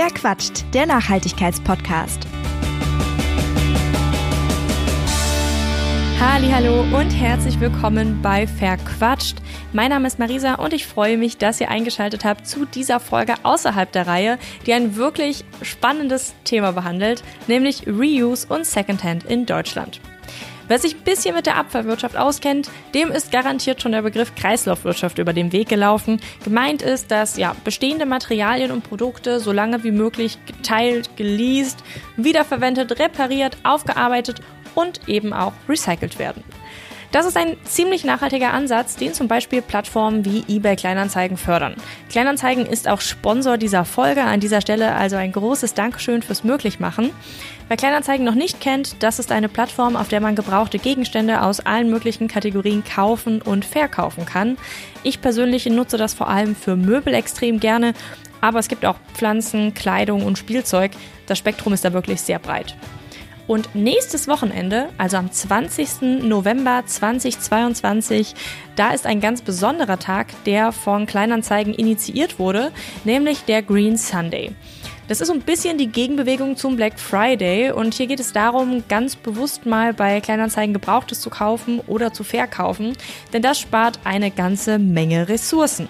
Wer quatscht? Der Nachhaltigkeitspodcast. Hallo und herzlich willkommen bei Verquatscht. Mein Name ist Marisa und ich freue mich, dass ihr eingeschaltet habt zu dieser Folge außerhalb der Reihe, die ein wirklich spannendes Thema behandelt, nämlich Reuse und Secondhand in Deutschland. Wer sich ein bisschen mit der Abfallwirtschaft auskennt, dem ist garantiert schon der Begriff Kreislaufwirtschaft über den Weg gelaufen. Gemeint ist, dass ja, bestehende Materialien und Produkte so lange wie möglich geteilt, geleast, wiederverwendet, repariert, aufgearbeitet und eben auch recycelt werden. Das ist ein ziemlich nachhaltiger Ansatz, den zum Beispiel Plattformen wie eBay Kleinanzeigen fördern. Kleinanzeigen ist auch Sponsor dieser Folge. An dieser Stelle also ein großes Dankeschön fürs Möglichmachen. Wer Kleinanzeigen noch nicht kennt, das ist eine Plattform, auf der man gebrauchte Gegenstände aus allen möglichen Kategorien kaufen und verkaufen kann. Ich persönlich nutze das vor allem für Möbel extrem gerne, aber es gibt auch Pflanzen, Kleidung und Spielzeug. Das Spektrum ist da wirklich sehr breit. Und nächstes Wochenende, also am 20. November 2022, da ist ein ganz besonderer Tag, der von Kleinanzeigen initiiert wurde, nämlich der Green Sunday. Das ist so ein bisschen die Gegenbewegung zum Black Friday und hier geht es darum, ganz bewusst mal bei Kleinanzeigen Gebrauchtes zu kaufen oder zu verkaufen, denn das spart eine ganze Menge Ressourcen.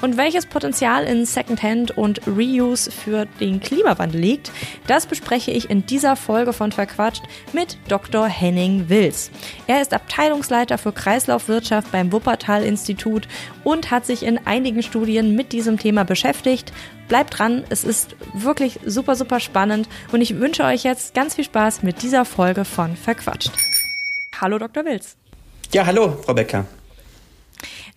Und welches Potenzial in Secondhand und Reuse für den Klimawandel liegt, das bespreche ich in dieser Folge von Verquatscht mit Dr. Henning Wils. Er ist Abteilungsleiter für Kreislaufwirtschaft beim Wuppertal-Institut und hat sich in einigen Studien mit diesem Thema beschäftigt. Bleibt dran, es ist wirklich super, super spannend und ich wünsche euch jetzt ganz viel Spaß mit dieser Folge von Verquatscht. Hallo Dr. Wils. Ja, hallo, Frau Becker.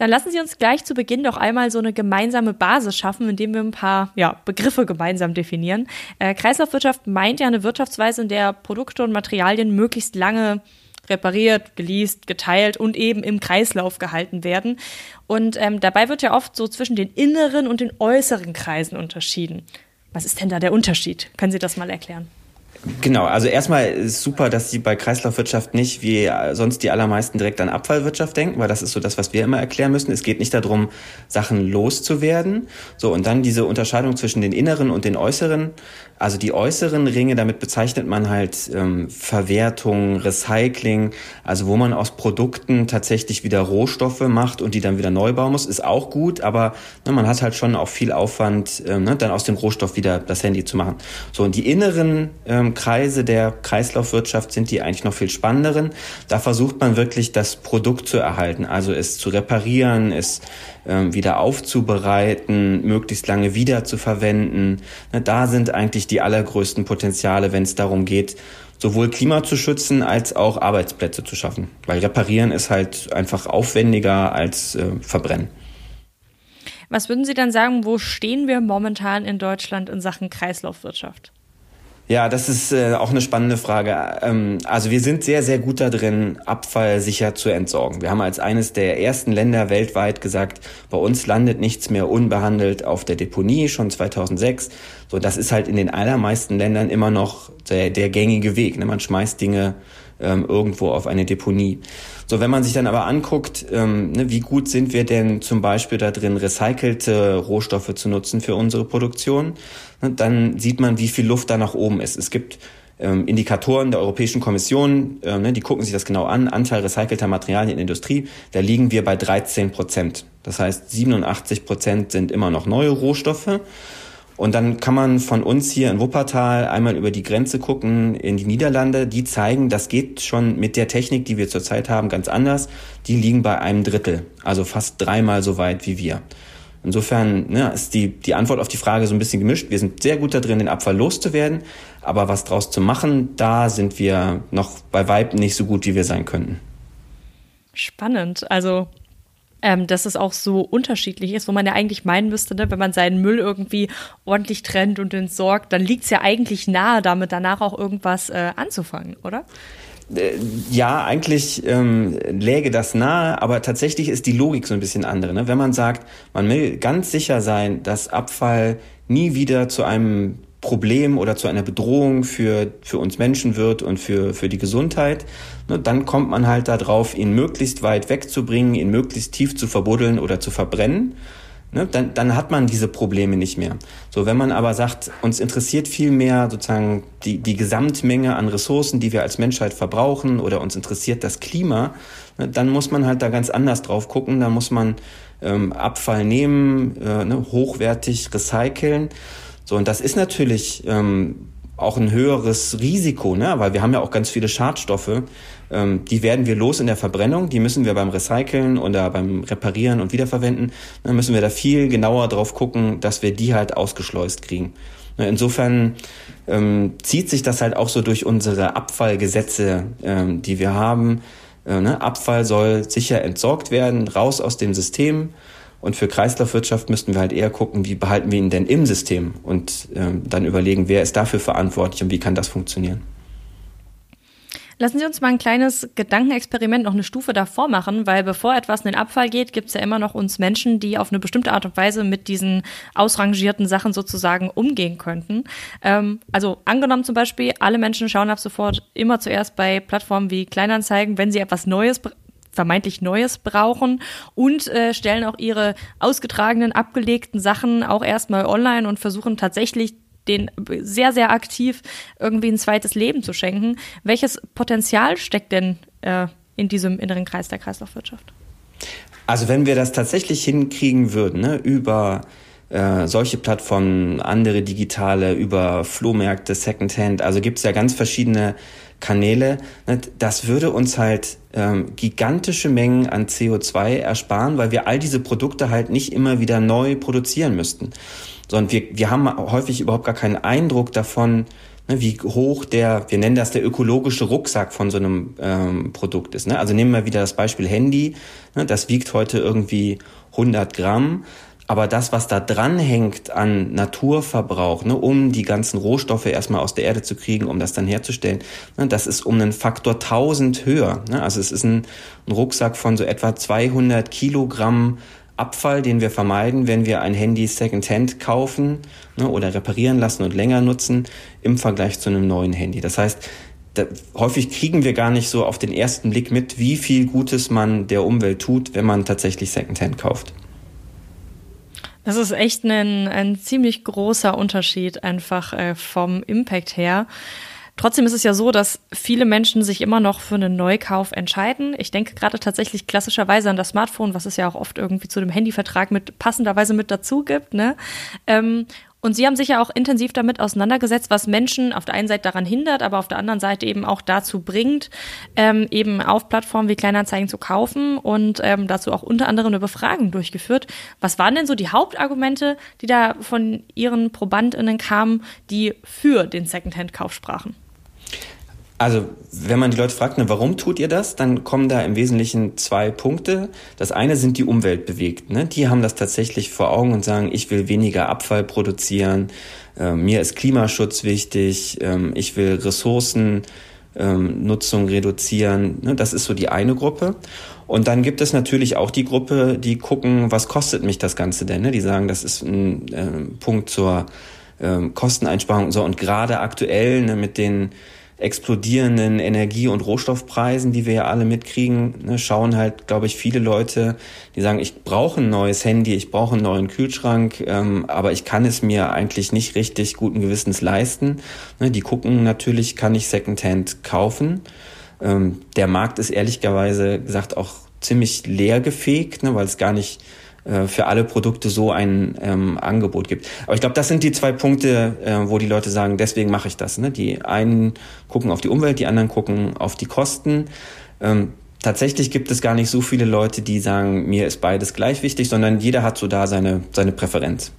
Dann lassen Sie uns gleich zu Beginn doch einmal so eine gemeinsame Basis schaffen, indem wir ein paar ja, Begriffe gemeinsam definieren. Äh, Kreislaufwirtschaft meint ja eine Wirtschaftsweise, in der Produkte und Materialien möglichst lange repariert, geleast, geteilt und eben im Kreislauf gehalten werden. Und ähm, dabei wird ja oft so zwischen den inneren und den äußeren Kreisen unterschieden. Was ist denn da der Unterschied? Können Sie das mal erklären? Genau, also erstmal ist super, dass Sie bei Kreislaufwirtschaft nicht wie sonst die allermeisten direkt an Abfallwirtschaft denken, weil das ist so das, was wir immer erklären müssen. Es geht nicht darum, Sachen loszuwerden. So, und dann diese Unterscheidung zwischen den inneren und den äußeren also die äußeren Ringe, damit bezeichnet man halt ähm, Verwertung, Recycling, also wo man aus Produkten tatsächlich wieder Rohstoffe macht und die dann wieder neu bauen muss, ist auch gut, aber ne, man hat halt schon auch viel Aufwand, ähm, ne, dann aus dem Rohstoff wieder das Handy zu machen. So, und die inneren ähm, Kreise der Kreislaufwirtschaft sind die eigentlich noch viel spannenderen. Da versucht man wirklich das Produkt zu erhalten, also es zu reparieren, es ähm, wieder aufzubereiten, möglichst lange wieder zu verwenden. Ne, da sind eigentlich die allergrößten Potenziale, wenn es darum geht, sowohl Klima zu schützen als auch Arbeitsplätze zu schaffen. Weil reparieren ist halt einfach aufwendiger als äh, verbrennen. Was würden Sie dann sagen, wo stehen wir momentan in Deutschland in Sachen Kreislaufwirtschaft? Ja, das ist äh, auch eine spannende Frage. Ähm, also wir sind sehr, sehr gut da drin, Abfall sicher zu entsorgen. Wir haben als eines der ersten Länder weltweit gesagt, bei uns landet nichts mehr unbehandelt auf der Deponie, schon 2006. So, das ist halt in den allermeisten Ländern immer noch der, der gängige Weg. Ne? Man schmeißt Dinge ähm, irgendwo auf eine Deponie. So, wenn man sich dann aber anguckt, ähm, ne, wie gut sind wir denn zum Beispiel da drin, recycelte Rohstoffe zu nutzen für unsere Produktion, ne, dann sieht man, wie viel Luft da nach oben ist. Es gibt ähm, Indikatoren der Europäischen Kommission, äh, ne, die gucken sich das genau an, Anteil recycelter Materialien in der Industrie, da liegen wir bei 13 Prozent. Das heißt, 87 Prozent sind immer noch neue Rohstoffe. Und dann kann man von uns hier in Wuppertal einmal über die Grenze gucken in die Niederlande. Die zeigen, das geht schon mit der Technik, die wir zurzeit haben, ganz anders. Die liegen bei einem Drittel, also fast dreimal so weit wie wir. Insofern ne, ist die, die Antwort auf die Frage so ein bisschen gemischt. Wir sind sehr gut da drin, den Abfall loszuwerden, aber was draus zu machen, da sind wir noch bei Weib nicht so gut, wie wir sein könnten. Spannend. Also ähm, dass es auch so unterschiedlich ist, wo man ja eigentlich meinen müsste, ne, wenn man seinen Müll irgendwie ordentlich trennt und entsorgt, dann liegt es ja eigentlich nahe, damit danach auch irgendwas äh, anzufangen, oder? Äh, ja, eigentlich ähm, läge das nahe, aber tatsächlich ist die Logik so ein bisschen andere. Ne? Wenn man sagt, man will ganz sicher sein, dass Abfall nie wieder zu einem Problem oder zu einer Bedrohung für, für uns Menschen wird und für, für die Gesundheit, ne, dann kommt man halt darauf, ihn möglichst weit wegzubringen, ihn möglichst tief zu verbuddeln oder zu verbrennen. ne, dann, dann hat man diese Probleme nicht mehr. So, wenn man aber sagt, uns interessiert viel mehr sozusagen die, die Gesamtmenge an Ressourcen, die wir als Menschheit verbrauchen oder uns interessiert das Klima, ne, dann muss man halt da ganz anders drauf gucken. Da muss man ähm, Abfall nehmen, äh, ne, hochwertig recyceln. So, und das ist natürlich ähm, auch ein höheres Risiko, ne? weil wir haben ja auch ganz viele Schadstoffe. Ähm, die werden wir los in der Verbrennung, die müssen wir beim Recyceln oder beim Reparieren und Wiederverwenden, dann müssen wir da viel genauer drauf gucken, dass wir die halt ausgeschleust kriegen. Ne, insofern ähm, zieht sich das halt auch so durch unsere Abfallgesetze, ähm, die wir haben. Äh, ne? Abfall soll sicher entsorgt werden, raus aus dem System. Und für Kreislaufwirtschaft müssten wir halt eher gucken, wie behalten wir ihn denn im System und ähm, dann überlegen, wer ist dafür verantwortlich und wie kann das funktionieren. Lassen Sie uns mal ein kleines Gedankenexperiment noch eine Stufe davor machen, weil bevor etwas in den Abfall geht, gibt es ja immer noch uns Menschen, die auf eine bestimmte Art und Weise mit diesen ausrangierten Sachen sozusagen umgehen könnten. Ähm, also angenommen zum Beispiel, alle Menschen schauen ab sofort immer zuerst bei Plattformen wie Kleinanzeigen, wenn sie etwas Neues vermeintlich Neues brauchen und äh, stellen auch ihre ausgetragenen, abgelegten Sachen auch erstmal online und versuchen tatsächlich den sehr, sehr aktiv irgendwie ein zweites Leben zu schenken. Welches Potenzial steckt denn äh, in diesem inneren Kreis der Kreislaufwirtschaft? Also wenn wir das tatsächlich hinkriegen würden, ne, über äh, solche Plattformen, andere digitale, über Flohmärkte, Secondhand, also gibt es ja ganz verschiedene Kanäle, ne, das würde uns halt ähm, gigantische Mengen an CO2 ersparen, weil wir all diese Produkte halt nicht immer wieder neu produzieren müssten. Sondern wir, wir haben häufig überhaupt gar keinen Eindruck davon, ne, wie hoch der, wir nennen das der ökologische Rucksack von so einem ähm, Produkt ist. Ne? Also nehmen wir wieder das Beispiel Handy, ne, das wiegt heute irgendwie 100 Gramm. Aber das, was da dran hängt an Naturverbrauch, ne, um die ganzen Rohstoffe erstmal aus der Erde zu kriegen, um das dann herzustellen, ne, das ist um einen Faktor 1000 höher. Ne? Also es ist ein, ein Rucksack von so etwa 200 Kilogramm Abfall, den wir vermeiden, wenn wir ein Handy Secondhand kaufen ne, oder reparieren lassen und länger nutzen, im Vergleich zu einem neuen Handy. Das heißt, da, häufig kriegen wir gar nicht so auf den ersten Blick mit, wie viel Gutes man der Umwelt tut, wenn man tatsächlich Secondhand kauft. Das ist echt ein, ein ziemlich großer Unterschied einfach äh, vom Impact her. Trotzdem ist es ja so, dass viele Menschen sich immer noch für einen Neukauf entscheiden. Ich denke gerade tatsächlich klassischerweise an das Smartphone, was es ja auch oft irgendwie zu dem Handyvertrag mit passenderweise mit dazu gibt. Ne? Ähm, und Sie haben sich ja auch intensiv damit auseinandergesetzt, was Menschen auf der einen Seite daran hindert, aber auf der anderen Seite eben auch dazu bringt, ähm, eben auf Plattformen wie Kleinanzeigen zu kaufen und ähm, dazu auch unter anderem eine Befragung durchgeführt. Was waren denn so die Hauptargumente, die da von Ihren ProbandInnen kamen, die für den Secondhand-Kauf sprachen? Also, wenn man die Leute fragt, ne, warum tut ihr das, dann kommen da im Wesentlichen zwei Punkte. Das eine sind die Umweltbewegten. Ne? Die haben das tatsächlich vor Augen und sagen, ich will weniger Abfall produzieren, äh, mir ist Klimaschutz wichtig, äh, ich will Ressourcennutzung ähm, reduzieren. Ne? Das ist so die eine Gruppe. Und dann gibt es natürlich auch die Gruppe, die gucken, was kostet mich das Ganze denn? Ne? Die sagen, das ist ein äh, Punkt zur ähm, Kosteneinsparung. So, und gerade aktuell ne, mit den explodierenden Energie- und Rohstoffpreisen, die wir ja alle mitkriegen, ne, schauen halt, glaube ich, viele Leute, die sagen, ich brauche ein neues Handy, ich brauche einen neuen Kühlschrank, ähm, aber ich kann es mir eigentlich nicht richtig guten Gewissens leisten. Ne, die gucken natürlich, kann ich Secondhand kaufen. Ähm, der Markt ist ehrlicherweise gesagt auch ziemlich leer gefegt, ne, weil es gar nicht äh, für alle Produkte so ein ähm, Angebot gibt. Aber ich glaube, das sind die zwei Punkte, äh, wo die Leute sagen, deswegen mache ich das. Ne? Die einen gucken auf die Umwelt, die anderen gucken auf die Kosten. Ähm, tatsächlich gibt es gar nicht so viele Leute, die sagen, mir ist beides gleich wichtig, sondern jeder hat so da seine, seine Präferenz.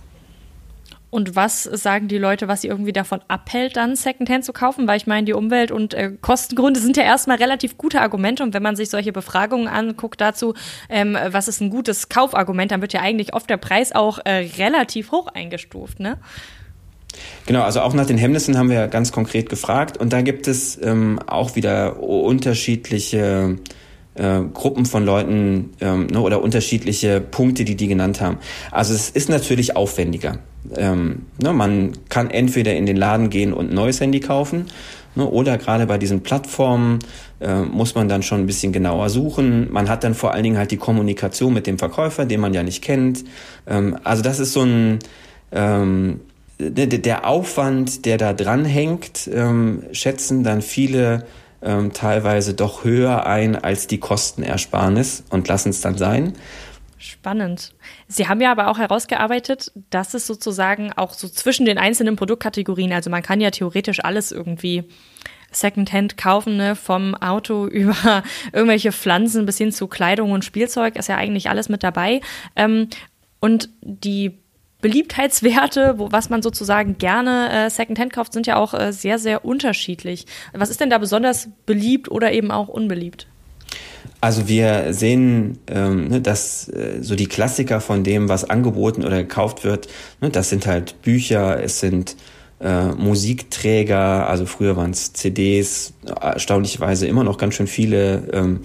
Und was sagen die Leute, was sie irgendwie davon abhält, dann Secondhand zu kaufen? Weil ich meine, die Umwelt- und äh, Kostengründe sind ja erstmal relativ gute Argumente. Und wenn man sich solche Befragungen anguckt dazu, ähm, was ist ein gutes Kaufargument, dann wird ja eigentlich oft der Preis auch äh, relativ hoch eingestuft, ne? Genau, also auch nach den Hemmnissen haben wir ganz konkret gefragt. Und da gibt es ähm, auch wieder unterschiedliche äh, Gruppen von Leuten ähm, ne, oder unterschiedliche Punkte, die die genannt haben. Also es ist natürlich aufwendiger. Ähm, ne, man kann entweder in den Laden gehen und ein neues Handy kaufen ne, oder gerade bei diesen Plattformen äh, muss man dann schon ein bisschen genauer suchen. Man hat dann vor allen Dingen halt die Kommunikation mit dem Verkäufer, den man ja nicht kennt. Ähm, also das ist so ein ähm, der Aufwand, der da dran hängt, ähm, schätzen dann viele ähm, teilweise doch höher ein als die Kostenersparnis und lassen es dann sein. Spannend. Sie haben ja aber auch herausgearbeitet, dass es sozusagen auch so zwischen den einzelnen Produktkategorien, also man kann ja theoretisch alles irgendwie Secondhand kaufen, ne, vom Auto über irgendwelche Pflanzen bis hin zu Kleidung und Spielzeug, ist ja eigentlich alles mit dabei. Ähm, und die Beliebtheitswerte, wo, was man sozusagen gerne äh, Secondhand kauft, sind ja auch äh, sehr, sehr unterschiedlich. Was ist denn da besonders beliebt oder eben auch unbeliebt? Also wir sehen, ähm, ne, dass äh, so die Klassiker von dem, was angeboten oder gekauft wird, ne, das sind halt Bücher, es sind äh, Musikträger, also früher waren es CDs, erstaunlicherweise immer noch ganz schön viele, ähm,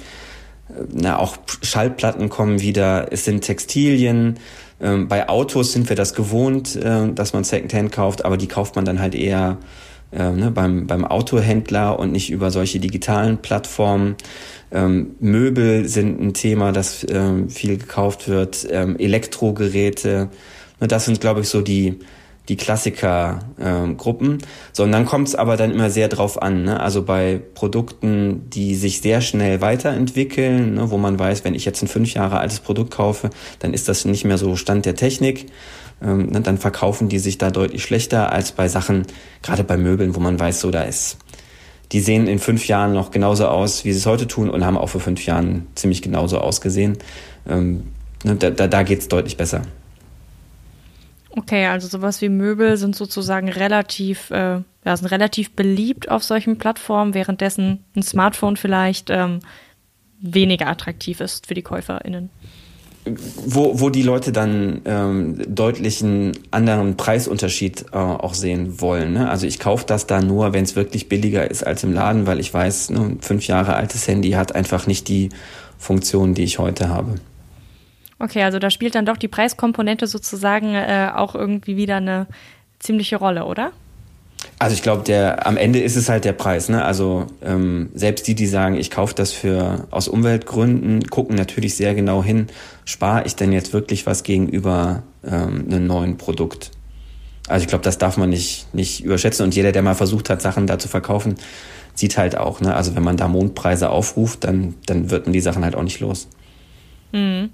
na, auch Schallplatten kommen wieder, es sind Textilien, ähm, bei Autos sind wir das gewohnt, äh, dass man Secondhand kauft, aber die kauft man dann halt eher äh, ne, beim, beim Autohändler und nicht über solche digitalen Plattformen. Ähm, Möbel sind ein Thema, das ähm, viel gekauft wird, ähm, Elektrogeräte. Ne, das sind, glaube ich, so die, die Klassikergruppen, ähm, so und dann kommt es aber dann immer sehr drauf an. Ne? Also bei Produkten, die sich sehr schnell weiterentwickeln, ne? wo man weiß, wenn ich jetzt ein fünf Jahre altes Produkt kaufe, dann ist das nicht mehr so Stand der Technik. Ähm, ne? Dann verkaufen die sich da deutlich schlechter als bei Sachen, gerade bei Möbeln, wo man weiß, so da ist. Die sehen in fünf Jahren noch genauso aus, wie sie es heute tun und haben auch vor fünf Jahren ziemlich genauso ausgesehen. Ähm, ne? Da, da, da geht es deutlich besser. Okay, also sowas wie Möbel sind sozusagen relativ, äh, ja, sind relativ beliebt auf solchen Plattformen, währenddessen ein Smartphone vielleicht ähm, weniger attraktiv ist für die KäuferInnen. Wo, wo die Leute dann ähm, deutlich einen anderen Preisunterschied äh, auch sehen wollen. Ne? Also ich kaufe das da nur, wenn es wirklich billiger ist als im Laden, weil ich weiß, ne, ein fünf Jahre altes Handy hat einfach nicht die Funktion, die ich heute habe. Okay, also da spielt dann doch die Preiskomponente sozusagen äh, auch irgendwie wieder eine ziemliche Rolle, oder? Also ich glaube, der am Ende ist es halt der Preis. Ne? Also ähm, selbst die, die sagen, ich kaufe das für aus Umweltgründen, gucken natürlich sehr genau hin, spare ich denn jetzt wirklich was gegenüber ähm, einem neuen Produkt? Also ich glaube, das darf man nicht nicht überschätzen. Und jeder, der mal versucht hat, Sachen da zu verkaufen, sieht halt auch. Ne? Also wenn man da Mondpreise aufruft, dann dann wird man die Sachen halt auch nicht los. Mhm.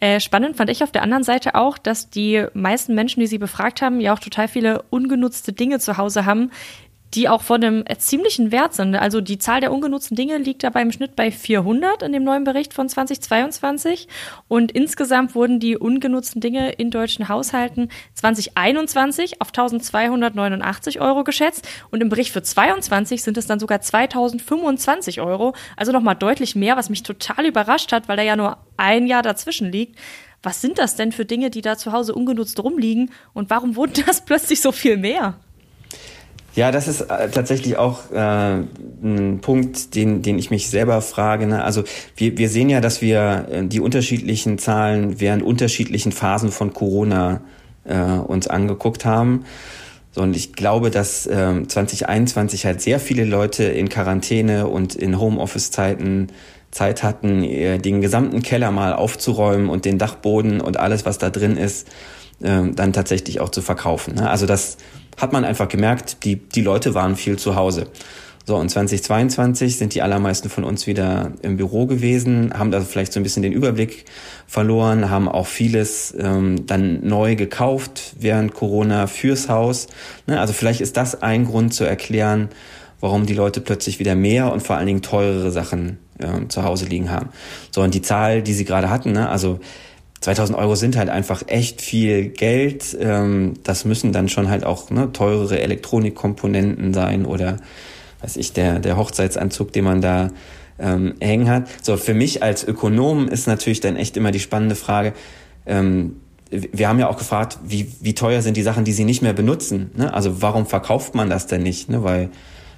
Äh, spannend fand ich auf der anderen Seite auch, dass die meisten Menschen, die sie befragt haben, ja auch total viele ungenutzte Dinge zu Hause haben, die auch von einem ziemlichen Wert sind. Also die Zahl der ungenutzten Dinge liegt dabei im Schnitt bei 400 in dem neuen Bericht von 2022. Und insgesamt wurden die ungenutzten Dinge in deutschen Haushalten 2021 auf 1289 Euro geschätzt. Und im Bericht für 22 sind es dann sogar 2025 Euro. Also nochmal deutlich mehr, was mich total überrascht hat, weil da ja nur ein Jahr dazwischen liegt. Was sind das denn für Dinge, die da zu Hause ungenutzt rumliegen? Und warum wurden das plötzlich so viel mehr? Ja, das ist äh, tatsächlich auch äh, ein Punkt, den, den ich mich selber frage. Ne? Also wir, wir sehen ja, dass wir äh, die unterschiedlichen Zahlen während unterschiedlichen Phasen von Corona äh, uns angeguckt haben. So, und ich glaube, dass äh, 2021 halt sehr viele Leute in Quarantäne und in Homeoffice-Zeiten Zeit hatten, den gesamten Keller mal aufzuräumen und den Dachboden und alles, was da drin ist, äh, dann tatsächlich auch zu verkaufen. Ne? Also das hat man einfach gemerkt, die, die Leute waren viel zu Hause. So, und 2022 sind die allermeisten von uns wieder im Büro gewesen, haben da vielleicht so ein bisschen den Überblick verloren, haben auch vieles ähm, dann neu gekauft während Corona fürs Haus. Ne, also vielleicht ist das ein Grund zu erklären, warum die Leute plötzlich wieder mehr und vor allen Dingen teurere Sachen ähm, zu Hause liegen haben. So, und die Zahl, die sie gerade hatten, ne, also 2000 Euro sind halt einfach echt viel Geld. Ähm, das müssen dann schon halt auch ne, teurere Elektronikkomponenten sein oder weiß ich, der, der Hochzeitsanzug, den man da ähm, hängen hat. So, für mich als Ökonom ist natürlich dann echt immer die spannende Frage, ähm, wir haben ja auch gefragt, wie, wie teuer sind die Sachen, die sie nicht mehr benutzen. Ne? Also warum verkauft man das denn nicht? Ne? Weil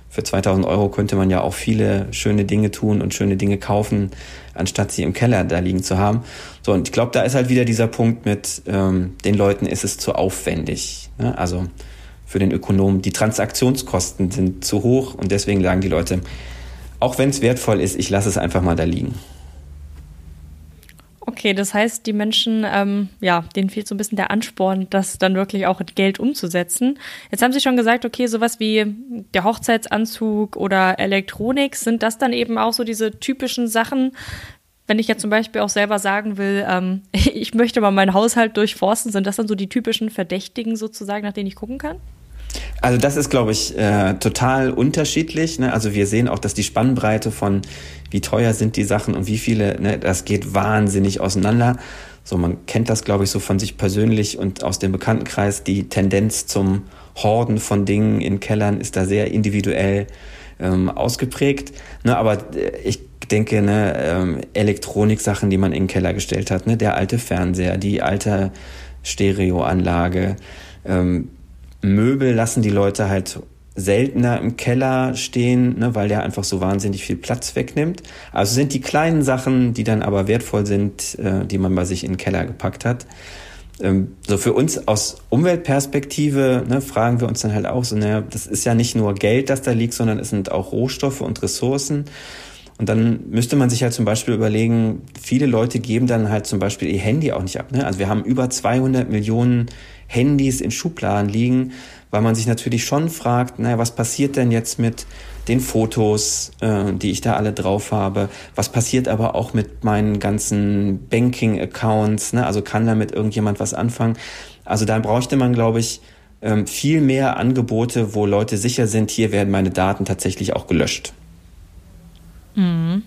für 2000 Euro könnte man ja auch viele schöne Dinge tun und schöne Dinge kaufen, anstatt sie im Keller da liegen zu haben. So, und ich glaube, da ist halt wieder dieser Punkt mit, ähm, den Leuten ist es zu aufwendig. Ne? Also für den Ökonomen, die Transaktionskosten sind zu hoch und deswegen sagen die Leute, auch wenn es wertvoll ist, ich lasse es einfach mal da liegen. Okay, das heißt, die Menschen, ähm, ja, denen fehlt so ein bisschen der Ansporn, das dann wirklich auch in Geld umzusetzen. Jetzt haben Sie schon gesagt, okay, sowas wie der Hochzeitsanzug oder Elektronik, sind das dann eben auch so diese typischen Sachen, wenn ich jetzt zum Beispiel auch selber sagen will, ähm, ich möchte mal meinen Haushalt durchforsten, sind das dann so die typischen Verdächtigen sozusagen, nach denen ich gucken kann? Also das ist, glaube ich, äh, total unterschiedlich. Ne? Also wir sehen auch, dass die Spannbreite von wie teuer sind die Sachen und wie viele, ne, das geht wahnsinnig auseinander. So, man kennt das, glaube ich, so von sich persönlich und aus dem Bekanntenkreis. Die Tendenz zum Horden von Dingen in Kellern ist da sehr individuell ähm, ausgeprägt. Ne, aber äh, ich denke, ne, ähm, Elektroniksachen, die man in den Keller gestellt hat, ne, der alte Fernseher, die alte Stereoanlage, ähm, Möbel lassen die Leute halt seltener im Keller stehen, ne, weil der einfach so wahnsinnig viel Platz wegnimmt. Also sind die kleinen Sachen, die dann aber wertvoll sind, äh, die man bei sich in den Keller gepackt hat. Ähm, so für uns aus Umweltperspektive ne, fragen wir uns dann halt auch so, naja, das ist ja nicht nur Geld, das da liegt, sondern es sind auch Rohstoffe und Ressourcen. Und dann müsste man sich halt zum Beispiel überlegen, viele Leute geben dann halt zum Beispiel ihr Handy auch nicht ab. Ne? Also wir haben über 200 Millionen Handys in Schubladen liegen, weil man sich natürlich schon fragt, naja, was passiert denn jetzt mit den Fotos, äh, die ich da alle drauf habe? Was passiert aber auch mit meinen ganzen Banking-Accounts? Ne? Also kann damit irgendjemand was anfangen? Also da bräuchte man, glaube ich, ähm, viel mehr Angebote, wo Leute sicher sind, hier werden meine Daten tatsächlich auch gelöscht. Mhm.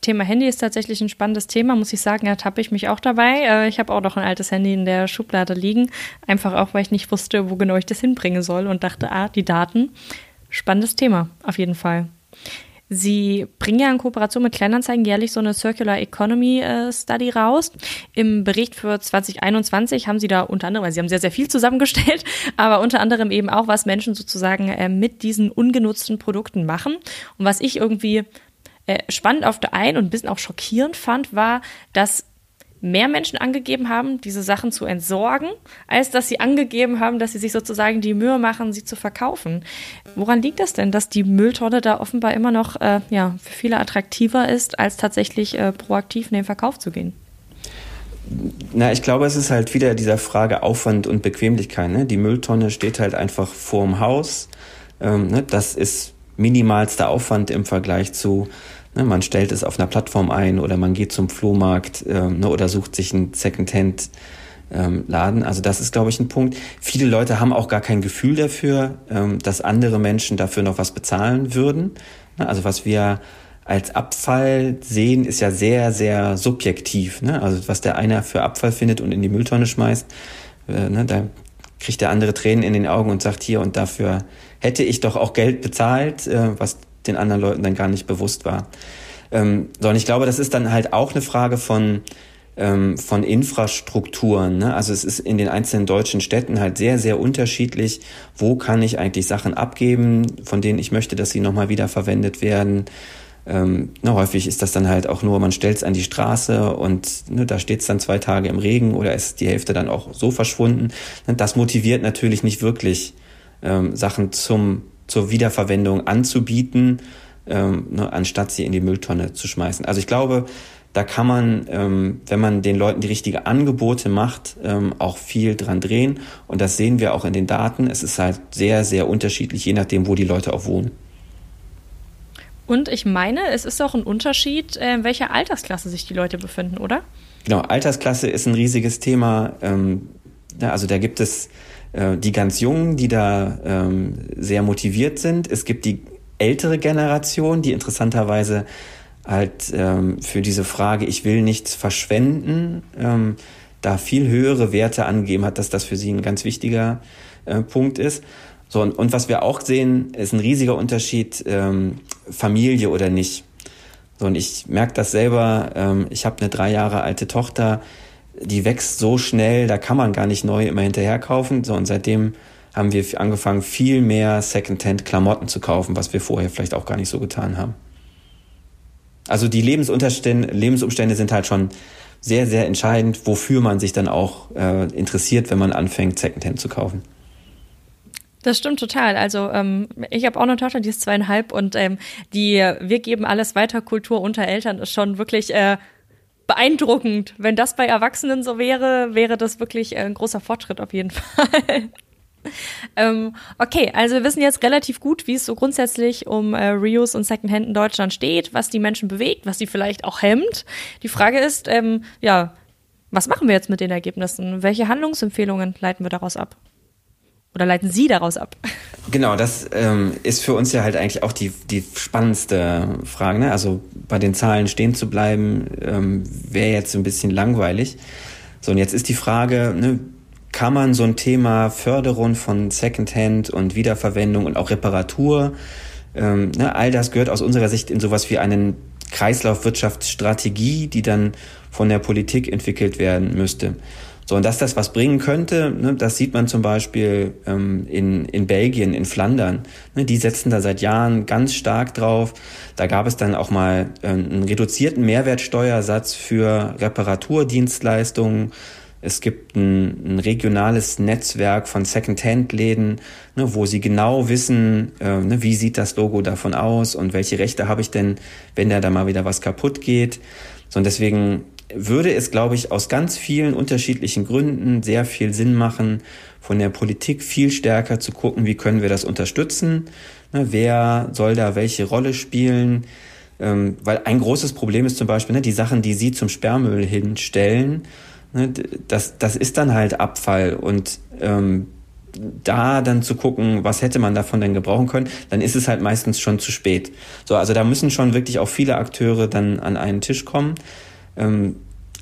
Thema Handy ist tatsächlich ein spannendes Thema, muss ich sagen, ertappe ich mich auch dabei. Äh, ich habe auch noch ein altes Handy in der Schublade liegen, einfach auch, weil ich nicht wusste, wo genau ich das hinbringen soll und dachte, ah, die Daten. Spannendes Thema, auf jeden Fall. Sie bringen ja in Kooperation mit Kleinanzeigen jährlich so eine Circular Economy äh, Study raus. Im Bericht für 2021 haben Sie da unter anderem, also Sie haben sehr, sehr viel zusammengestellt, aber unter anderem eben auch, was Menschen sozusagen äh, mit diesen ungenutzten Produkten machen. Und was ich irgendwie äh, spannend auf der einen und ein bisschen auch schockierend fand, war, dass mehr Menschen angegeben haben, diese Sachen zu entsorgen, als dass sie angegeben haben, dass sie sich sozusagen die Mühe machen, sie zu verkaufen. Woran liegt das denn, dass die Mülltonne da offenbar immer noch äh, ja, für viele attraktiver ist, als tatsächlich äh, proaktiv in den Verkauf zu gehen? Na, ich glaube, es ist halt wieder dieser Frage Aufwand und Bequemlichkeit. Ne? Die Mülltonne steht halt einfach vorm Haus. Ähm, ne? Das ist minimalster Aufwand im Vergleich zu Ne, man stellt es auf einer Plattform ein oder man geht zum Flohmarkt ähm, ne, oder sucht sich einen Secondhand ähm, Laden. Also das ist, glaube ich, ein Punkt. Viele Leute haben auch gar kein Gefühl dafür, ähm, dass andere Menschen dafür noch was bezahlen würden. Ne, also was wir als Abfall sehen, ist ja sehr, sehr subjektiv. Ne? Also was der eine für Abfall findet und in die Mülltonne schmeißt, äh, ne, da kriegt der andere Tränen in den Augen und sagt hier und dafür hätte ich doch auch Geld bezahlt, äh, was den anderen Leuten dann gar nicht bewusst war. Ähm, sondern ich glaube, das ist dann halt auch eine Frage von, ähm, von Infrastrukturen. Ne? Also es ist in den einzelnen deutschen Städten halt sehr, sehr unterschiedlich, wo kann ich eigentlich Sachen abgeben, von denen ich möchte, dass sie nochmal wieder verwendet werden. Ähm, na, häufig ist das dann halt auch nur, man stellt es an die Straße und ne, da steht es dann zwei Tage im Regen oder ist die Hälfte dann auch so verschwunden. Das motiviert natürlich nicht wirklich, ähm, Sachen zum zur Wiederverwendung anzubieten, ähm, ne, anstatt sie in die Mülltonne zu schmeißen. Also ich glaube, da kann man, ähm, wenn man den Leuten die richtigen Angebote macht, ähm, auch viel dran drehen. Und das sehen wir auch in den Daten. Es ist halt sehr, sehr unterschiedlich, je nachdem, wo die Leute auch wohnen. Und ich meine, es ist auch ein Unterschied, äh, in welcher Altersklasse sich die Leute befinden, oder? Genau, Altersklasse ist ein riesiges Thema. Ähm, also da gibt es äh, die ganz Jungen, die da ähm, sehr motiviert sind. Es gibt die ältere Generation, die interessanterweise halt ähm, für diese Frage, ich will nichts verschwenden, ähm, da viel höhere Werte angegeben hat, dass das für sie ein ganz wichtiger äh, Punkt ist. So, und, und was wir auch sehen, ist ein riesiger Unterschied, ähm, Familie oder nicht. So, und ich merke das selber, ähm, ich habe eine drei Jahre alte Tochter, die wächst so schnell, da kann man gar nicht neu immer hinterher kaufen. So, und seitdem haben wir angefangen, viel mehr Secondhand-Klamotten zu kaufen, was wir vorher vielleicht auch gar nicht so getan haben. Also die Lebensumstände, Lebensumstände sind halt schon sehr, sehr entscheidend, wofür man sich dann auch äh, interessiert, wenn man anfängt, Secondhand zu kaufen. Das stimmt total. Also ähm, ich habe auch eine Tochter, die ist zweieinhalb und ähm, die Wir geben alles weiter Kultur unter Eltern ist schon wirklich äh, beeindruckend. Wenn das bei Erwachsenen so wäre, wäre das wirklich ein großer Fortschritt auf jeden Fall. ähm, okay, also wir wissen jetzt relativ gut, wie es so grundsätzlich um äh, Reuse und Secondhand in Deutschland steht, was die Menschen bewegt, was sie vielleicht auch hemmt. Die Frage ist, ähm, ja, was machen wir jetzt mit den Ergebnissen? Welche Handlungsempfehlungen leiten wir daraus ab? Oder leiten Sie daraus ab? Genau, das ähm, ist für uns ja halt eigentlich auch die, die spannendste Frage. Ne? Also bei den Zahlen stehen zu bleiben, ähm, wäre jetzt ein bisschen langweilig. So, und jetzt ist die Frage, ne, kann man so ein Thema Förderung von Secondhand und Wiederverwendung und auch Reparatur, ähm, ne, all das gehört aus unserer Sicht in sowas wie einen Kreislaufwirtschaftsstrategie, die dann von der Politik entwickelt werden müsste. So, und dass das was bringen könnte, ne, das sieht man zum Beispiel ähm, in, in Belgien, in Flandern. Ne, die setzen da seit Jahren ganz stark drauf. Da gab es dann auch mal ähm, einen reduzierten Mehrwertsteuersatz für Reparaturdienstleistungen. Es gibt ein, ein regionales Netzwerk von Second-Hand-Läden, ne, wo sie genau wissen, äh, ne, wie sieht das Logo davon aus und welche Rechte habe ich denn, wenn da da mal wieder was kaputt geht. So, und deswegen würde es, glaube ich, aus ganz vielen unterschiedlichen Gründen sehr viel Sinn machen, von der Politik viel stärker zu gucken, wie können wir das unterstützen, ne, wer soll da welche Rolle spielen. Ähm, weil ein großes Problem ist zum Beispiel, ne, die Sachen, die Sie zum Sperrmüll hinstellen, ne, das, das ist dann halt Abfall und ähm, da dann zu gucken, was hätte man davon denn gebrauchen können, dann ist es halt meistens schon zu spät. So, also da müssen schon wirklich auch viele Akteure dann an einen Tisch kommen. Ähm,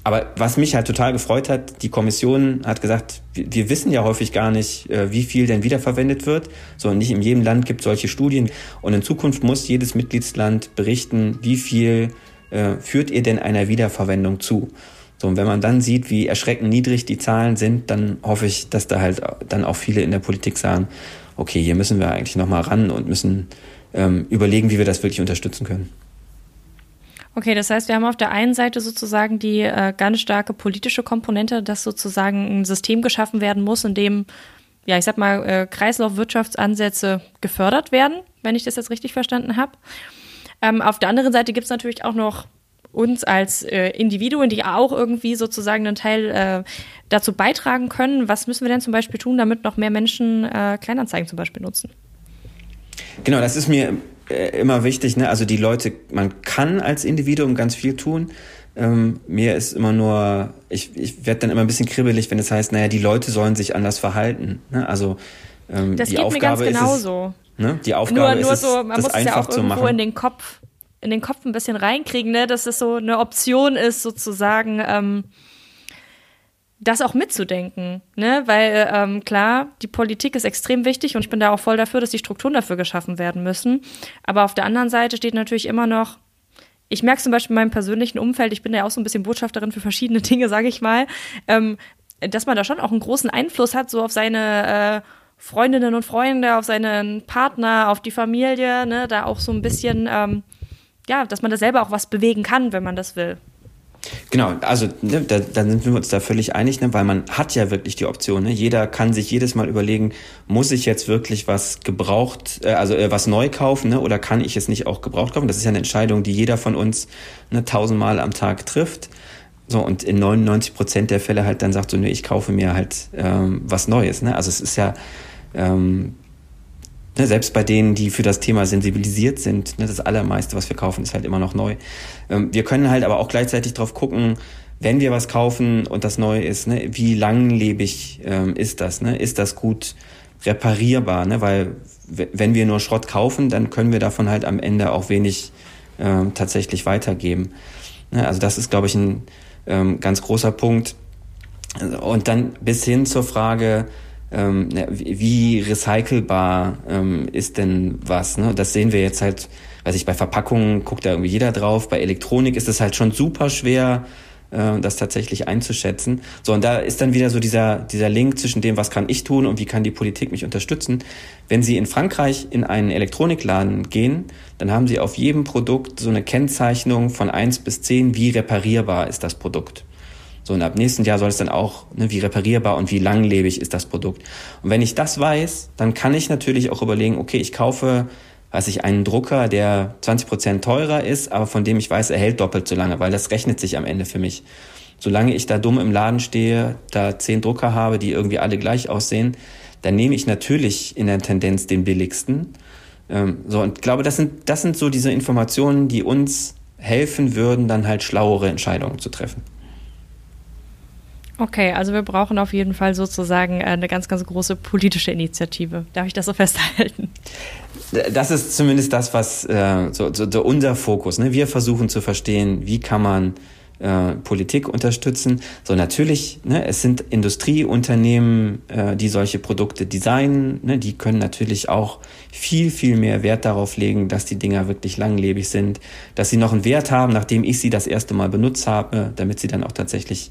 aber was mich halt total gefreut hat, die Kommission hat gesagt, wir, wissen ja häufig gar nicht, äh, wie viel denn wiederverwendet wird. So, nicht in jedem Land gibt solche Studien. Und in Zukunft muss jedes Mitgliedsland berichten, wie viel äh, führt ihr denn einer Wiederverwendung zu. So, und wenn man dann sieht, wie erschreckend niedrig die Zahlen sind, dann hoffe ich, dass da halt dann auch viele in der Politik sagen, okay, hier müssen wir eigentlich nochmal ran und müssen ähm, überlegen, wie wir das wirklich unterstützen können. Okay, das heißt, wir haben auf der einen Seite sozusagen die äh, ganz starke politische Komponente, dass sozusagen ein System geschaffen werden muss, in dem, ja, ich sag mal, äh, Kreislaufwirtschaftsansätze gefördert werden, wenn ich das jetzt richtig verstanden habe. Ähm, auf der anderen Seite gibt es natürlich auch noch uns als äh, Individuen, die auch irgendwie sozusagen einen Teil äh, dazu beitragen können. Was müssen wir denn zum Beispiel tun, damit noch mehr Menschen äh, Kleinanzeigen zum Beispiel nutzen? Genau, das ist mir äh, immer wichtig, ne? Also die Leute, man kann als Individuum ganz viel tun. Ähm, mir ist immer nur, ich, ich werde dann immer ein bisschen kribbelig, wenn es heißt, naja, die Leute sollen sich anders verhalten. Ne? Also ähm, das die geht Aufgabe mir ganz genauso. Ist es, ne? Die Aufgabe nur, nur ist so, man muss es ja auch irgendwo in den Kopf, in den Kopf ein bisschen reinkriegen, ne? dass es so eine Option ist, sozusagen. Ähm, das auch mitzudenken, ne? Weil ähm, klar, die Politik ist extrem wichtig und ich bin da auch voll dafür, dass die Strukturen dafür geschaffen werden müssen. Aber auf der anderen Seite steht natürlich immer noch, ich merke zum Beispiel in meinem persönlichen Umfeld, ich bin ja auch so ein bisschen Botschafterin für verschiedene Dinge, sage ich mal, ähm, dass man da schon auch einen großen Einfluss hat, so auf seine äh, Freundinnen und Freunde, auf seinen Partner, auf die Familie, ne? Da auch so ein bisschen, ähm, ja, dass man da selber auch was bewegen kann, wenn man das will. Genau, also ne, da, da sind wir uns da völlig einig, ne, weil man hat ja wirklich die Option. Ne? Jeder kann sich jedes Mal überlegen, muss ich jetzt wirklich was gebraucht, äh, also äh, was neu kaufen, ne, oder kann ich es nicht auch gebraucht kaufen? Das ist ja eine Entscheidung, die jeder von uns ne, tausendmal am Tag trifft. So, und in 99 Prozent der Fälle halt dann sagt so, ne, ich kaufe mir halt ähm, was Neues. Ne? Also es ist ja ähm, Ne, selbst bei denen, die für das Thema sensibilisiert sind, ne, das allermeiste, was wir kaufen, ist halt immer noch neu. Ähm, wir können halt aber auch gleichzeitig drauf gucken, wenn wir was kaufen und das neu ist, ne, wie langlebig ähm, ist das? Ne? Ist das gut reparierbar? Ne? Weil wenn wir nur Schrott kaufen, dann können wir davon halt am Ende auch wenig ähm, tatsächlich weitergeben. Ne? Also das ist, glaube ich, ein ähm, ganz großer Punkt. Und dann bis hin zur Frage, ähm, wie recycelbar ähm, ist denn was. Ne? Das sehen wir jetzt halt, weiß ich, bei Verpackungen guckt da irgendwie jeder drauf. Bei Elektronik ist es halt schon super schwer, äh, das tatsächlich einzuschätzen. So, und da ist dann wieder so dieser, dieser Link zwischen dem, was kann ich tun und wie kann die Politik mich unterstützen. Wenn Sie in Frankreich in einen Elektronikladen gehen, dann haben Sie auf jedem Produkt so eine Kennzeichnung von eins bis zehn, wie reparierbar ist das Produkt. So, und ab nächsten Jahr soll es dann auch, ne, wie reparierbar und wie langlebig ist das Produkt. Und wenn ich das weiß, dann kann ich natürlich auch überlegen, okay, ich kaufe, weiß ich, einen Drucker, der 20 Prozent teurer ist, aber von dem ich weiß, er hält doppelt so lange, weil das rechnet sich am Ende für mich. Solange ich da dumm im Laden stehe, da zehn Drucker habe, die irgendwie alle gleich aussehen, dann nehme ich natürlich in der Tendenz den billigsten. Ähm, so, und glaube, das sind, das sind so diese Informationen, die uns helfen würden, dann halt schlauere Entscheidungen zu treffen. Okay, also wir brauchen auf jeden Fall sozusagen äh, eine ganz, ganz große politische Initiative. Darf ich das so festhalten? Das ist zumindest das, was äh, so, so, so unser Fokus. Ne? Wir versuchen zu verstehen, wie kann man äh, Politik unterstützen. So natürlich, ne, es sind Industrieunternehmen, äh, die solche Produkte designen. Ne, die können natürlich auch viel, viel mehr Wert darauf legen, dass die Dinger wirklich langlebig sind, dass sie noch einen Wert haben, nachdem ich sie das erste Mal benutzt habe, damit sie dann auch tatsächlich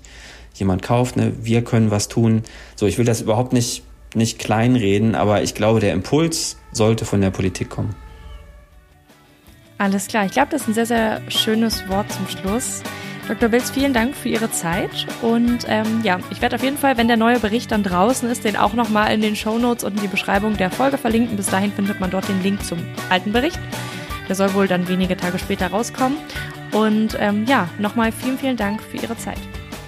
jemand kauft, ne, wir können was tun. So, ich will das überhaupt nicht, nicht kleinreden, aber ich glaube, der Impuls sollte von der Politik kommen. Alles klar, ich glaube, das ist ein sehr, sehr schönes Wort zum Schluss. Dr. Wills, vielen Dank für Ihre Zeit. Und ähm, ja, ich werde auf jeden Fall, wenn der neue Bericht dann draußen ist, den auch nochmal in den Show Notes und in die Beschreibung der Folge verlinken. Bis dahin findet man dort den Link zum alten Bericht. Der soll wohl dann wenige Tage später rauskommen. Und ähm, ja, nochmal vielen, vielen Dank für Ihre Zeit.